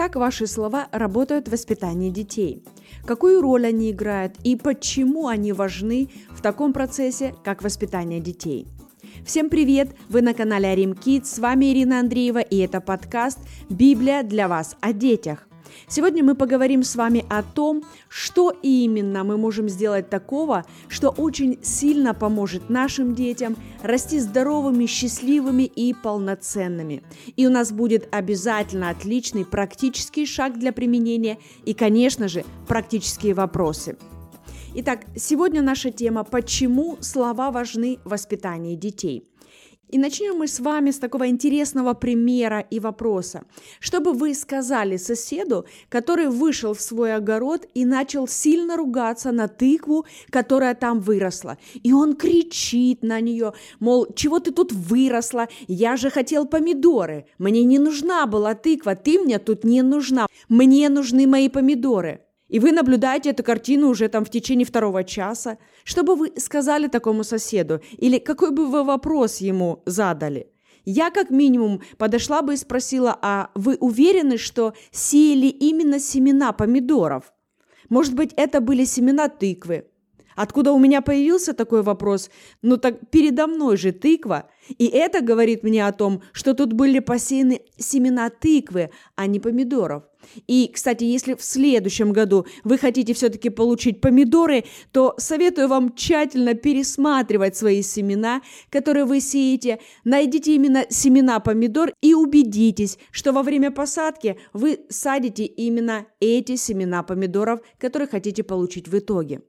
Как ваши слова работают в воспитании детей? Какую роль они играют и почему они важны в таком процессе, как воспитание детей? Всем привет! Вы на канале Арим Kids, с вами Ирина Андреева и это подкаст «Библия для вас о детях». Сегодня мы поговорим с вами о том, что именно мы можем сделать такого, что очень сильно поможет нашим детям расти здоровыми, счастливыми и полноценными. И у нас будет обязательно отличный практический шаг для применения и, конечно же, практические вопросы. Итак, сегодня наша тема «Почему слова важны в воспитании детей?». И начнем мы с вами с такого интересного примера и вопроса. Что бы вы сказали соседу, который вышел в свой огород и начал сильно ругаться на тыкву, которая там выросла? И он кричит на нее, мол, чего ты тут выросла? Я же хотел помидоры. Мне не нужна была тыква, ты мне тут не нужна. Мне нужны мои помидоры и вы наблюдаете эту картину уже там в течение второго часа, что бы вы сказали такому соседу или какой бы вы вопрос ему задали? Я как минимум подошла бы и спросила, а вы уверены, что сеяли именно семена помидоров? Может быть, это были семена тыквы? Откуда у меня появился такой вопрос? Ну так передо мной же тыква. И это говорит мне о том, что тут были посеяны семена тыквы, а не помидоров. И, кстати, если в следующем году вы хотите все-таки получить помидоры, то советую вам тщательно пересматривать свои семена, которые вы сеете. Найдите именно семена помидор и убедитесь, что во время посадки вы садите именно эти семена помидоров, которые хотите получить в итоге.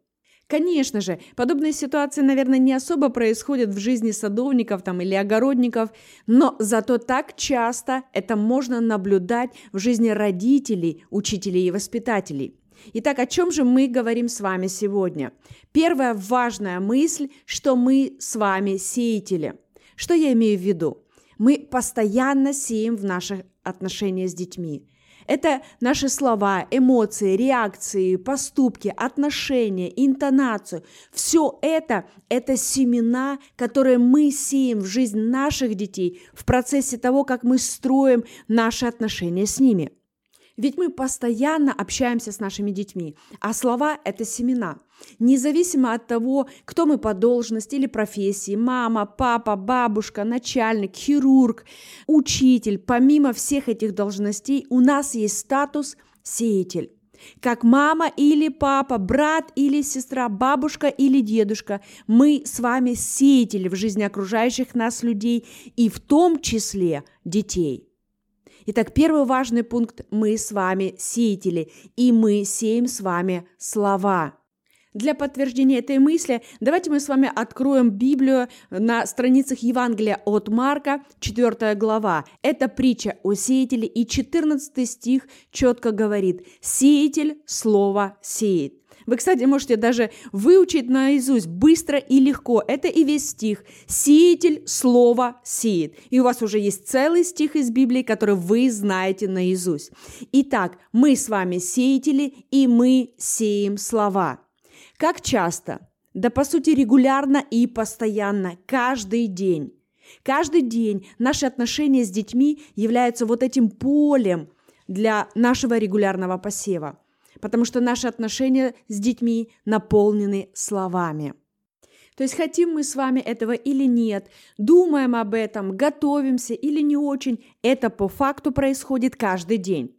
Конечно же, подобные ситуации, наверное, не особо происходят в жизни садовников там, или огородников, но зато так часто это можно наблюдать в жизни родителей, учителей и воспитателей. Итак, о чем же мы говорим с вами сегодня? Первая важная мысль, что мы с вами сеятели. Что я имею в виду? Мы постоянно сеем в наших отношениях с детьми. Это наши слова, эмоции, реакции, поступки, отношения, интонацию. Все это – это семена, которые мы сеем в жизнь наших детей в процессе того, как мы строим наши отношения с ними – ведь мы постоянно общаемся с нашими детьми, а слова – это семена. Независимо от того, кто мы по должности или профессии, мама, папа, бабушка, начальник, хирург, учитель, помимо всех этих должностей у нас есть статус «сеятель». Как мама или папа, брат или сестра, бабушка или дедушка, мы с вами сеятели в жизни окружающих нас людей и в том числе детей – Итак, первый важный пункт – мы с вами сеятели, и мы сеем с вами слова. Для подтверждения этой мысли давайте мы с вами откроем Библию на страницах Евангелия от Марка, 4 глава. Это притча о сеятеле, и 14 стих четко говорит «Сеятель слово сеет». Вы, кстати, можете даже выучить наизусть быстро и легко. Это и весь стих. «Сеятель слово сеет». И у вас уже есть целый стих из Библии, который вы знаете наизусть. Итак, мы с вами сеятели, и мы сеем слова. Как часто? Да, по сути, регулярно и постоянно, каждый день. Каждый день наши отношения с детьми являются вот этим полем для нашего регулярного посева потому что наши отношения с детьми наполнены словами. То есть хотим мы с вами этого или нет, думаем об этом, готовимся или не очень, это по факту происходит каждый день.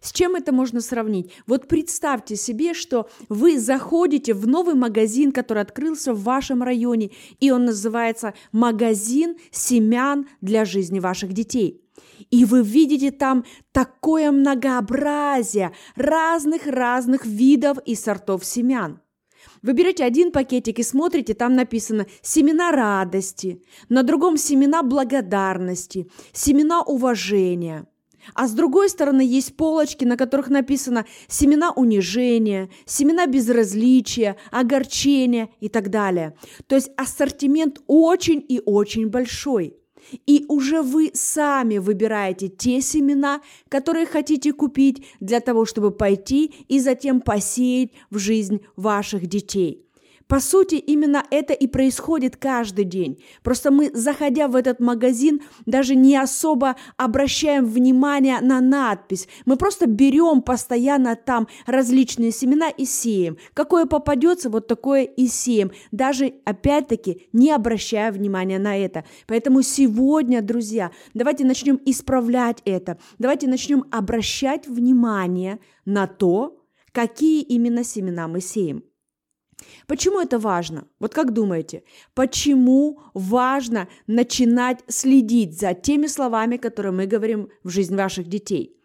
С чем это можно сравнить? Вот представьте себе, что вы заходите в новый магазин, который открылся в вашем районе, и он называется «Магазин семян для жизни ваших детей». И вы видите там такое многообразие разных-разных видов и сортов семян. Вы берете один пакетик и смотрите, там написано «семена радости», на другом «семена благодарности», «семена уважения». А с другой стороны есть полочки, на которых написано семена унижения, семена безразличия, огорчения и так далее. То есть ассортимент очень и очень большой. И уже вы сами выбираете те семена, которые хотите купить для того, чтобы пойти и затем посеять в жизнь ваших детей. По сути, именно это и происходит каждый день. Просто мы, заходя в этот магазин, даже не особо обращаем внимание на надпись. Мы просто берем постоянно там различные семена и сеем. Какое попадется, вот такое и сеем. Даже, опять-таки, не обращая внимания на это. Поэтому сегодня, друзья, давайте начнем исправлять это. Давайте начнем обращать внимание на то, какие именно семена мы сеем. Почему это важно? Вот как думаете, почему важно начинать следить за теми словами, которые мы говорим в жизнь ваших детей?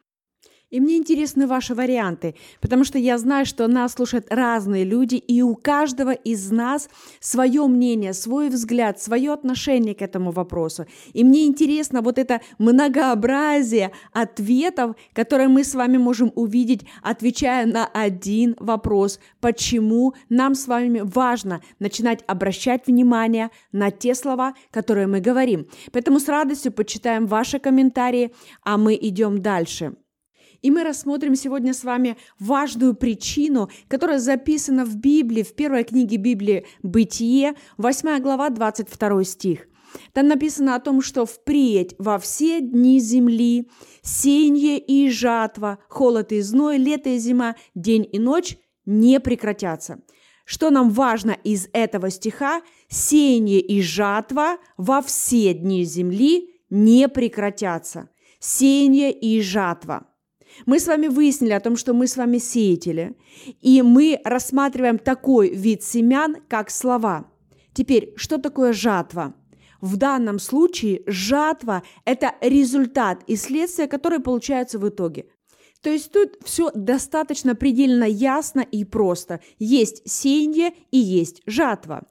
И мне интересны ваши варианты, потому что я знаю, что нас слушают разные люди, и у каждого из нас свое мнение, свой взгляд, свое отношение к этому вопросу. И мне интересно вот это многообразие ответов, которые мы с вами можем увидеть, отвечая на один вопрос, почему нам с вами важно начинать обращать внимание на те слова, которые мы говорим. Поэтому с радостью почитаем ваши комментарии, а мы идем дальше. И мы рассмотрим сегодня с вами важную причину, которая записана в Библии, в первой книге Библии «Бытие», 8 глава, 22 стих. Там написано о том, что впредь во все дни земли сеяние и жатва, холод и зной, лето и зима, день и ночь не прекратятся. Что нам важно из этого стиха? Сеяние и жатва во все дни земли не прекратятся. Сеяние и жатва – мы с вами выяснили о том, что мы с вами сеятели, и мы рассматриваем такой вид семян, как слова. Теперь, что такое жатва? В данном случае жатва – это результат и следствие, которые получаются в итоге. То есть тут все достаточно предельно ясно и просто. Есть сеяние и есть жатва.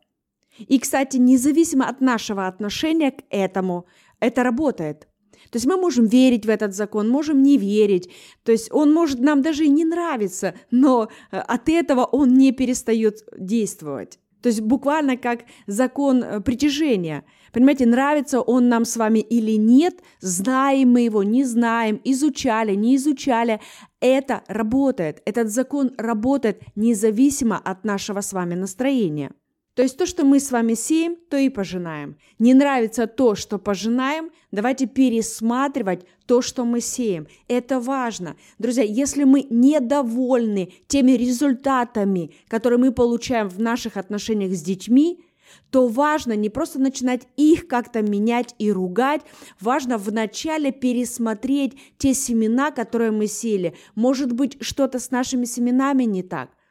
И, кстати, независимо от нашего отношения к этому, это работает – то есть мы можем верить в этот закон, можем не верить. То есть он может нам даже и не нравиться, но э, от этого он не перестает действовать. То есть буквально как закон э, притяжения. Понимаете, нравится он нам с вами или нет, знаем мы его, не знаем, изучали, не изучали. Это работает. Этот закон работает независимо от нашего с вами настроения. То есть то, что мы с вами сеем, то и пожинаем. Не нравится то, что пожинаем, давайте пересматривать то, что мы сеем. Это важно. Друзья, если мы недовольны теми результатами, которые мы получаем в наших отношениях с детьми, то важно не просто начинать их как-то менять и ругать, важно вначале пересмотреть те семена, которые мы сели. Может быть, что-то с нашими семенами не так –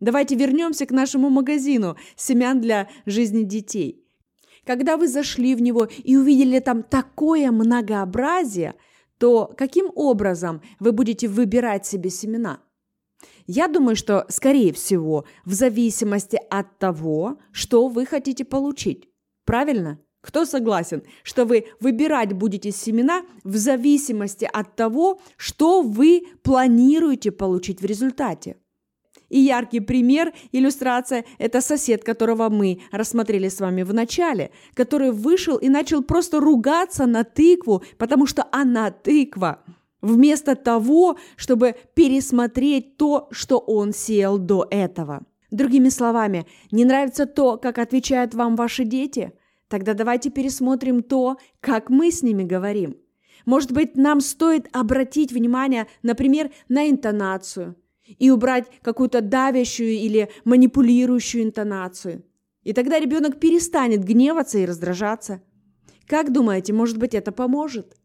Давайте вернемся к нашему магазину семян для жизни детей. Когда вы зашли в него и увидели там такое многообразие, то каким образом вы будете выбирать себе семена? Я думаю, что, скорее всего, в зависимости от того, что вы хотите получить. Правильно? Кто согласен, что вы выбирать будете семена в зависимости от того, что вы планируете получить в результате? И яркий пример, иллюстрация – это сосед, которого мы рассмотрели с вами в начале, который вышел и начал просто ругаться на тыкву, потому что она тыква, вместо того, чтобы пересмотреть то, что он сеял до этого. Другими словами, не нравится то, как отвечают вам ваши дети? Тогда давайте пересмотрим то, как мы с ними говорим. Может быть, нам стоит обратить внимание, например, на интонацию – и убрать какую-то давящую или манипулирующую интонацию. И тогда ребенок перестанет гневаться и раздражаться. Как думаете, может быть, это поможет?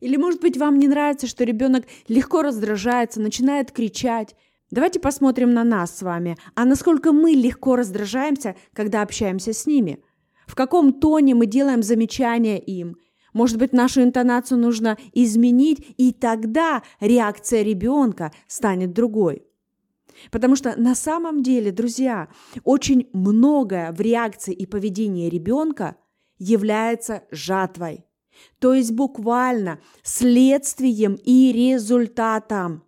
Или, может быть, вам не нравится, что ребенок легко раздражается, начинает кричать? Давайте посмотрим на нас с вами, а насколько мы легко раздражаемся, когда общаемся с ними. В каком тоне мы делаем замечания им – может быть, нашу интонацию нужно изменить, и тогда реакция ребенка станет другой. Потому что на самом деле, друзья, очень многое в реакции и поведении ребенка является жатвой. То есть буквально следствием и результатом.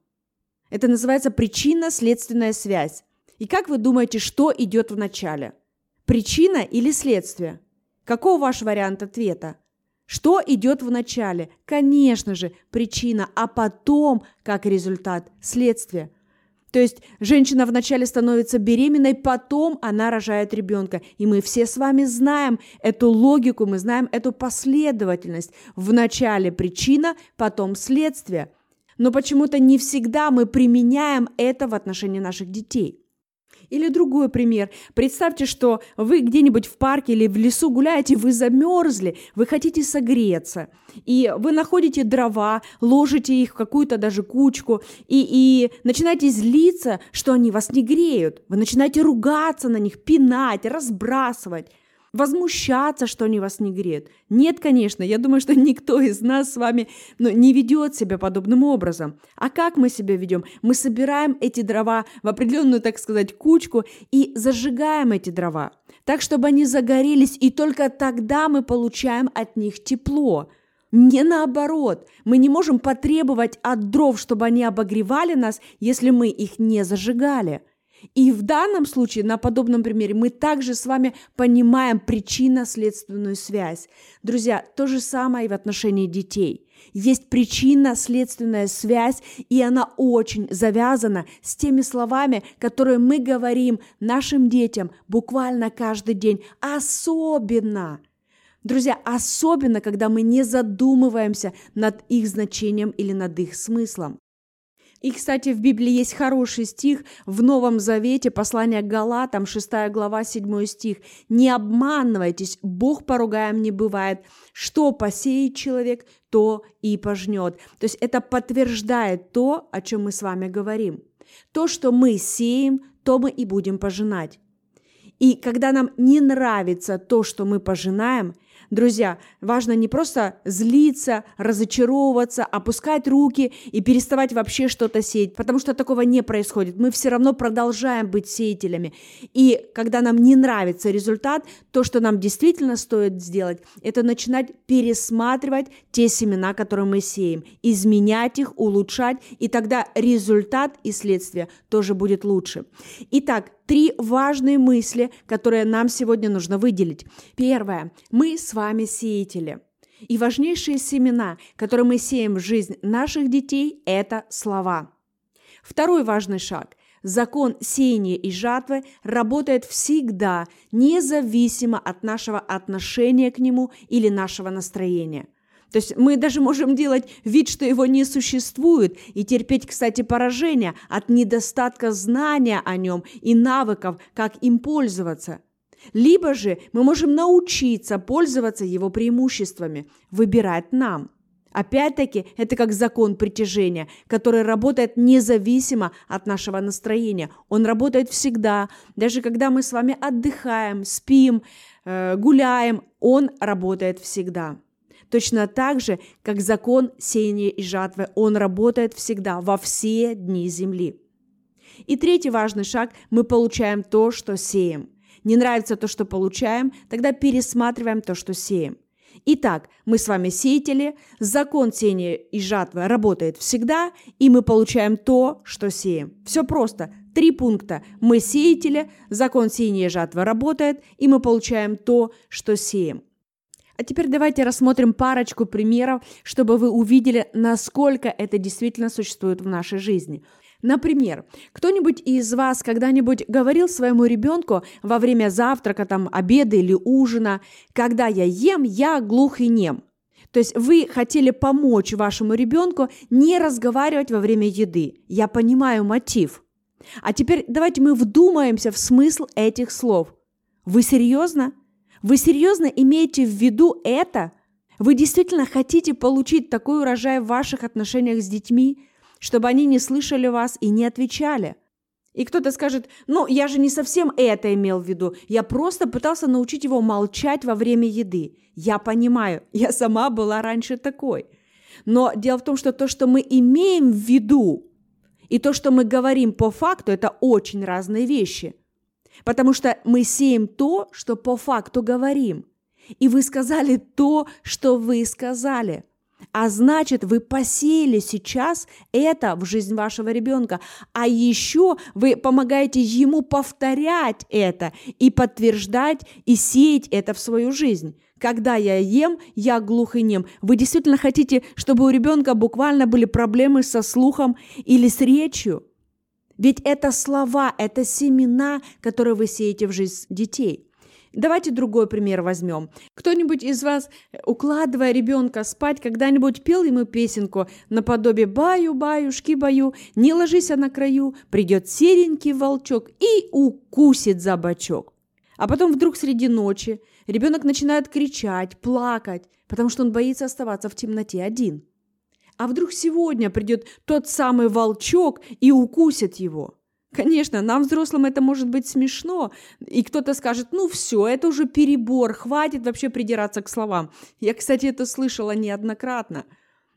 Это называется причинно-следственная связь. И как вы думаете, что идет в начале? Причина или следствие? Какой ваш вариант ответа? Что идет в начале? Конечно же, причина, а потом, как результат, следствие. То есть женщина вначале становится беременной, потом она рожает ребенка. И мы все с вами знаем эту логику, мы знаем эту последовательность. Вначале причина, потом следствие. Но почему-то не всегда мы применяем это в отношении наших детей. Или другой пример. Представьте, что вы где-нибудь в парке или в лесу гуляете, вы замерзли, вы хотите согреться, и вы находите дрова, ложите их в какую-то даже кучку, и, и начинаете злиться, что они вас не греют. Вы начинаете ругаться на них, пинать, разбрасывать возмущаться, что они вас не греют. Нет, конечно, я думаю, что никто из нас с вами ну, не ведет себя подобным образом. А как мы себя ведем? Мы собираем эти дрова в определенную, так сказать, кучку и зажигаем эти дрова, так, чтобы они загорелись, и только тогда мы получаем от них тепло. Не наоборот. Мы не можем потребовать от дров, чтобы они обогревали нас, если мы их не зажигали. И в данном случае, на подобном примере, мы также с вами понимаем причинно-следственную связь. Друзья, то же самое и в отношении детей. Есть причинно-следственная связь, и она очень завязана с теми словами, которые мы говорим нашим детям буквально каждый день. Особенно – Друзья, особенно, когда мы не задумываемся над их значением или над их смыслом. И, кстати, в Библии есть хороший стих в Новом Завете, послание к Галатам, 6 глава, 7 стих. «Не обманывайтесь, Бог поругаем не бывает. Что посеет человек, то и пожнет». То есть это подтверждает то, о чем мы с вами говорим. То, что мы сеем, то мы и будем пожинать. И когда нам не нравится то, что мы пожинаем, Друзья, важно не просто злиться, разочаровываться, опускать руки и переставать вообще что-то сеять, потому что такого не происходит. Мы все равно продолжаем быть сеятелями. И когда нам не нравится результат, то, что нам действительно стоит сделать, это начинать пересматривать те семена, которые мы сеем, изменять их, улучшать, и тогда результат и следствие тоже будет лучше. Итак, три важные мысли, которые нам сегодня нужно выделить. Первое. Мы с вами сеятели. И важнейшие семена, которые мы сеем в жизнь наших детей, это слова. Второй важный шаг – Закон сеяния и жатвы работает всегда, независимо от нашего отношения к нему или нашего настроения. То есть мы даже можем делать вид, что его не существует, и терпеть, кстати, поражение от недостатка знания о нем и навыков, как им пользоваться. Либо же мы можем научиться пользоваться его преимуществами, выбирать нам. Опять-таки, это как закон притяжения, который работает независимо от нашего настроения. Он работает всегда, даже когда мы с вами отдыхаем, спим, э, гуляем, он работает всегда. Точно так же, как закон сеяния и жатвы, он работает всегда, во все дни земли. И третий важный шаг – мы получаем то, что сеем. Не нравится то, что получаем, тогда пересматриваем то, что сеем. Итак, мы с вами сеятели, закон сеяния и жатвы работает всегда, и мы получаем то, что сеем. Все просто. Три пункта. Мы сеятели, закон сеяния и жатвы работает, и мы получаем то, что сеем. А теперь давайте рассмотрим парочку примеров, чтобы вы увидели, насколько это действительно существует в нашей жизни. Например, кто-нибудь из вас когда-нибудь говорил своему ребенку во время завтрака, там, обеда или ужина, когда я ем, я глух и нем. То есть вы хотели помочь вашему ребенку не разговаривать во время еды. Я понимаю мотив. А теперь давайте мы вдумаемся в смысл этих слов. Вы серьезно? Вы серьезно имеете в виду это? Вы действительно хотите получить такой урожай в ваших отношениях с детьми, чтобы они не слышали вас и не отвечали? И кто-то скажет, ну, я же не совсем это имел в виду, я просто пытался научить его молчать во время еды. Я понимаю, я сама была раньше такой. Но дело в том, что то, что мы имеем в виду, и то, что мы говорим по факту, это очень разные вещи – Потому что мы сеем то, что по факту говорим. И вы сказали то, что вы сказали. А значит, вы посеяли сейчас это в жизнь вашего ребенка. А еще вы помогаете ему повторять это и подтверждать и сеять это в свою жизнь. Когда я ем, я глух и нем. Вы действительно хотите, чтобы у ребенка буквально были проблемы со слухом или с речью? Ведь это слова, это семена, которые вы сеете в жизнь детей. Давайте другой пример возьмем. Кто-нибудь из вас, укладывая ребенка спать, когда-нибудь пел ему песенку наподобие «Баю-баюшки баю, не ложись на краю, придет серенький волчок и укусит за бочок». А потом вдруг среди ночи ребенок начинает кричать, плакать, потому что он боится оставаться в темноте один. А вдруг сегодня придет тот самый волчок и укусит его? Конечно, нам, взрослым, это может быть смешно, и кто-то скажет, ну все, это уже перебор, хватит вообще придираться к словам. Я, кстати, это слышала неоднократно.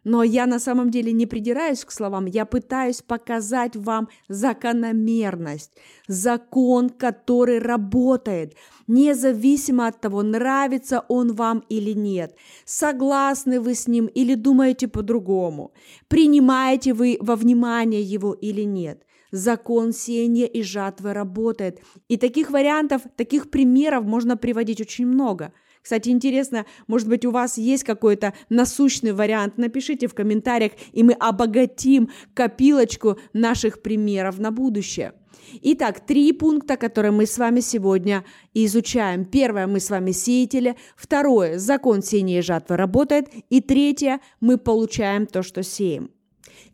Но я на самом деле не придираюсь к словам, я пытаюсь показать вам закономерность, закон, который работает, независимо от того, нравится он вам или нет, согласны вы с ним или думаете по-другому, принимаете вы во внимание его или нет. Закон сеяния и жатвы работает. И таких вариантов, таких примеров можно приводить очень много – кстати, интересно, может быть, у вас есть какой-то насущный вариант? Напишите в комментариях, и мы обогатим копилочку наших примеров на будущее. Итак, три пункта, которые мы с вами сегодня изучаем. Первое, мы с вами сеятели. Второе, закон сеяния и жатвы работает. И третье, мы получаем то, что сеем.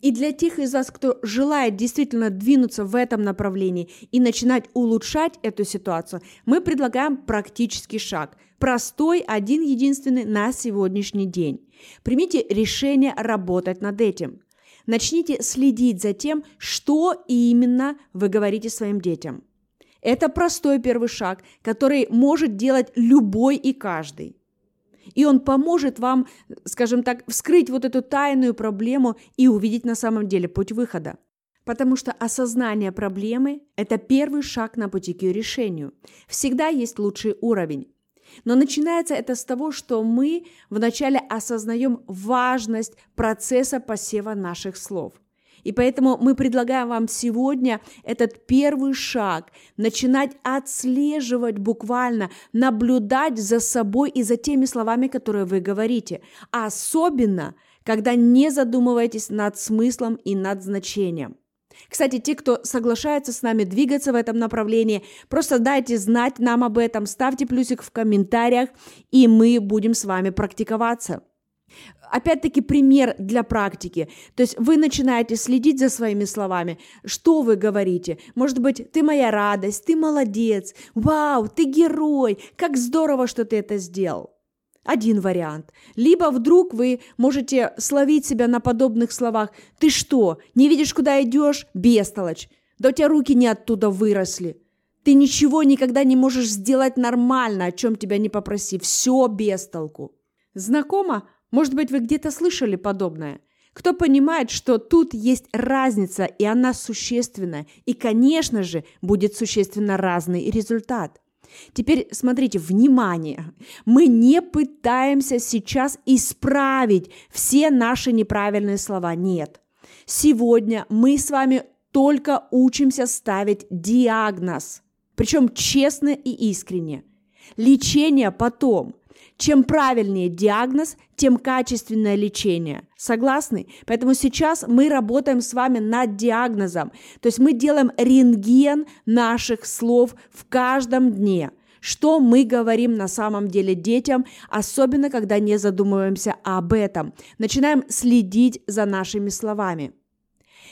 И для тех из вас, кто желает действительно двинуться в этом направлении и начинать улучшать эту ситуацию, мы предлагаем практический шаг. Простой, один единственный на сегодняшний день. Примите решение работать над этим. Начните следить за тем, что именно вы говорите своим детям. Это простой первый шаг, который может делать любой и каждый. И он поможет вам, скажем так, вскрыть вот эту тайную проблему и увидеть на самом деле путь выхода. Потому что осознание проблемы – это первый шаг на пути к ее решению. Всегда есть лучший уровень. Но начинается это с того, что мы вначале осознаем важность процесса посева наших слов. И поэтому мы предлагаем вам сегодня этот первый шаг, начинать отслеживать буквально, наблюдать за собой и за теми словами, которые вы говорите. Особенно, когда не задумываетесь над смыслом и над значением. Кстати, те, кто соглашается с нами двигаться в этом направлении, просто дайте знать нам об этом, ставьте плюсик в комментариях, и мы будем с вами практиковаться. Опять-таки пример для практики. То есть вы начинаете следить за своими словами. Что вы говорите? Может быть, ты моя радость, ты молодец, вау, ты герой, как здорово, что ты это сделал. Один вариант. Либо вдруг вы можете словить себя на подобных словах. Ты что, не видишь, куда идешь? Бестолочь. Да у тебя руки не оттуда выросли. Ты ничего никогда не можешь сделать нормально, о чем тебя не попроси. Все без толку. Знакомо? Может быть, вы где-то слышали подобное? Кто понимает, что тут есть разница, и она существенная, и, конечно же, будет существенно разный результат. Теперь смотрите, внимание, мы не пытаемся сейчас исправить все наши неправильные слова, нет. Сегодня мы с вами только учимся ставить диагноз, причем честно и искренне. Лечение потом – чем правильнее диагноз, тем качественное лечение. Согласны? Поэтому сейчас мы работаем с вами над диагнозом. То есть мы делаем рентген наших слов в каждом дне. Что мы говорим на самом деле детям, особенно когда не задумываемся об этом. Начинаем следить за нашими словами.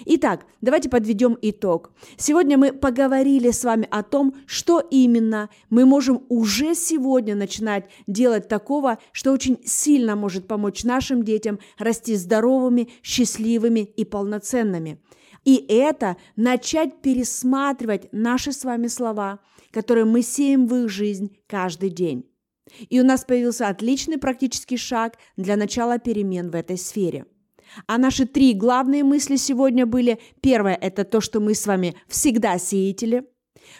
Итак, давайте подведем итог. Сегодня мы поговорили с вами о том, что именно мы можем уже сегодня начинать делать такого, что очень сильно может помочь нашим детям расти здоровыми, счастливыми и полноценными. И это начать пересматривать наши с вами слова, которые мы сеем в их жизнь каждый день. И у нас появился отличный практический шаг для начала перемен в этой сфере – а наши три главные мысли сегодня были. Первое – это то, что мы с вами всегда сеятели.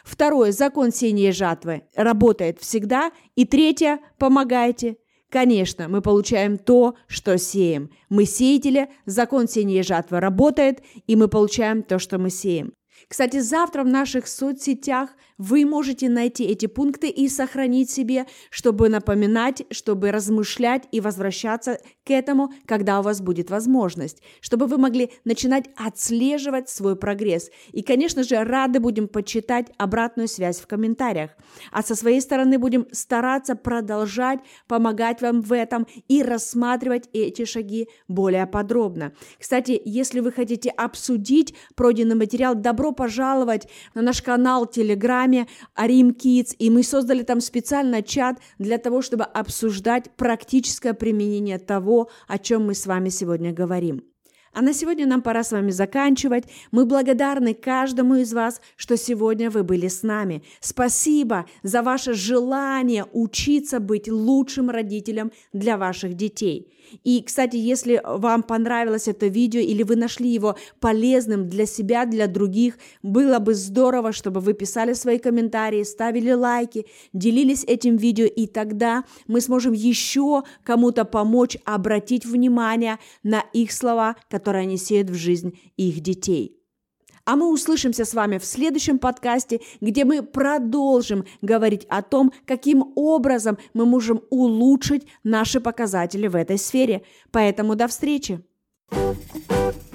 Второе – закон сеяния и жатвы работает всегда. И третье – помогайте. Конечно, мы получаем то, что сеем. Мы сеятели, закон сеяния и жатвы работает, и мы получаем то, что мы сеем. Кстати, завтра в наших соцсетях вы можете найти эти пункты и сохранить себе, чтобы напоминать, чтобы размышлять и возвращаться к этому, когда у вас будет возможность, чтобы вы могли начинать отслеживать свой прогресс. И, конечно же, рады будем почитать обратную связь в комментариях. А со своей стороны будем стараться продолжать помогать вам в этом и рассматривать эти шаги более подробно. Кстати, если вы хотите обсудить пройденный материал, добро пожаловать на наш канал в Телеграме Арим Kids, и мы создали там специально чат для того, чтобы обсуждать практическое применение того, о чем мы с вами сегодня говорим. А на сегодня нам пора с вами заканчивать. Мы благодарны каждому из вас, что сегодня вы были с нами. Спасибо за ваше желание учиться быть лучшим родителем для ваших детей. И, кстати, если вам понравилось это видео или вы нашли его полезным для себя, для других, было бы здорово, чтобы вы писали свои комментарии, ставили лайки, делились этим видео, и тогда мы сможем еще кому-то помочь обратить внимание на их слова, которые они сеют в жизнь их детей. А мы услышимся с вами в следующем подкасте, где мы продолжим говорить о том, каким образом мы можем улучшить наши показатели в этой сфере. Поэтому до встречи! thank you